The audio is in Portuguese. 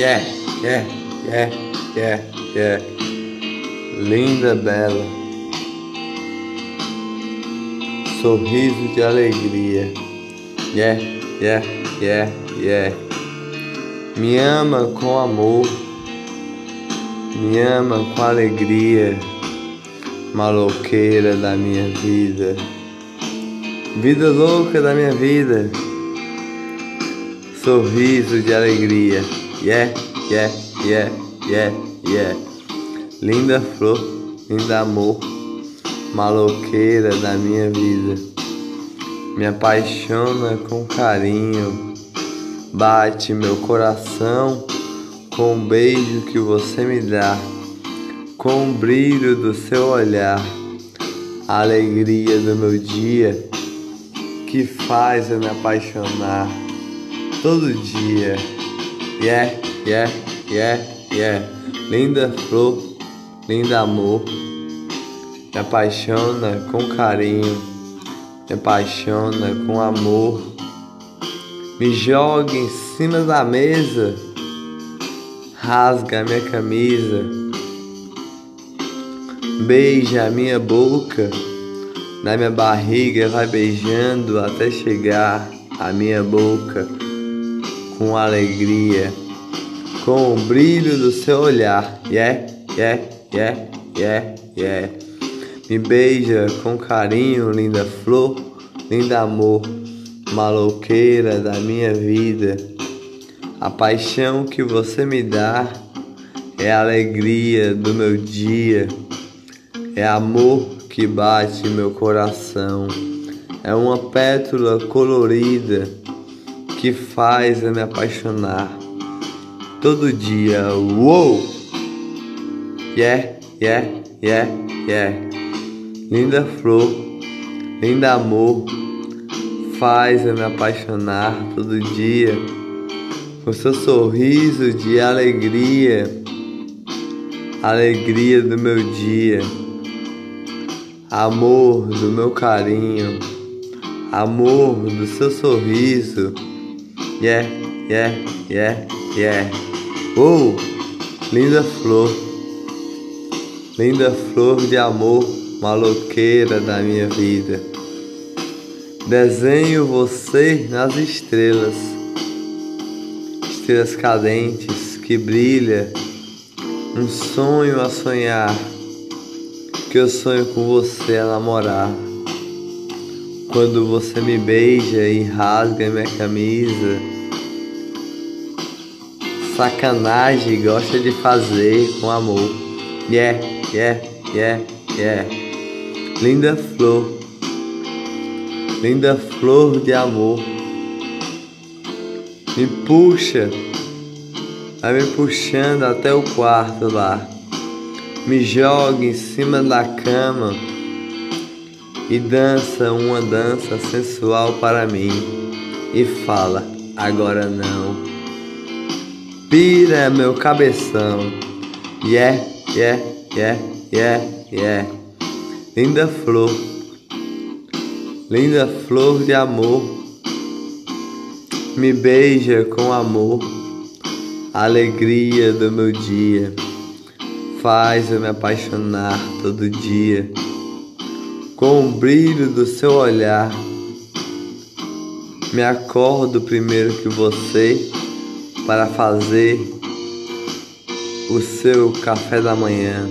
Yeah, yeah, yeah, yeah, yeah. Linda, bela. Sorriso de alegria. Yeah, yeah, yeah, yeah. Me ama com amor. Me ama com alegria. Maloqueira da minha vida. Vida louca da minha vida. Sorriso de alegria. Yeah, yeah, yeah, yeah, yeah. Linda flor, linda amor. Maloqueira da minha vida. Me apaixona com carinho. Bate meu coração com o beijo que você me dá, com o brilho do seu olhar, a alegria do meu dia que faz eu me apaixonar todo dia. Yeah, yeah, yeah, yeah. Linda flor, linda amor, me apaixona com carinho, me apaixona com amor. Me joga em cima da mesa, rasga minha camisa, beija a minha boca, na minha barriga vai beijando até chegar a minha boca com alegria, com o brilho do seu olhar. Yeah, yeah, yeah, yeah, yeah. Me beija com carinho, linda flor, linda amor, maloqueira da minha vida. A paixão que você me dá é a alegria do meu dia, é amor que bate meu coração, é uma pétula colorida que faz eu me apaixonar todo dia. Uou! Yeah, yeah, yeah, yeah. Linda flor, linda amor, faz eu me apaixonar todo dia. Com seu sorriso de alegria, alegria do meu dia, amor do meu carinho, amor do seu sorriso. Yeah, yeah, yeah, yeah. Oh, linda flor, linda flor de amor, maloqueira da minha vida. Desenho você nas estrelas, estrelas cadentes que brilha, um sonho a sonhar, que eu sonho com você a namorar. Quando você me beija e rasga minha camisa, sacanagem gosta de fazer com amor. Yeah, yeah, yeah, yeah. Linda flor, linda flor de amor. Me puxa, vai me puxando até o quarto lá. Me joga em cima da cama e dança uma dança sensual para mim e fala: agora não. Pira meu cabeção, yeah, yeah, yeah, yeah, yeah. Linda flor, linda flor de amor, me beija com amor, alegria do meu dia, faz eu me apaixonar todo dia com o brilho do seu olhar. Me acordo primeiro que você para fazer o seu café da manhã.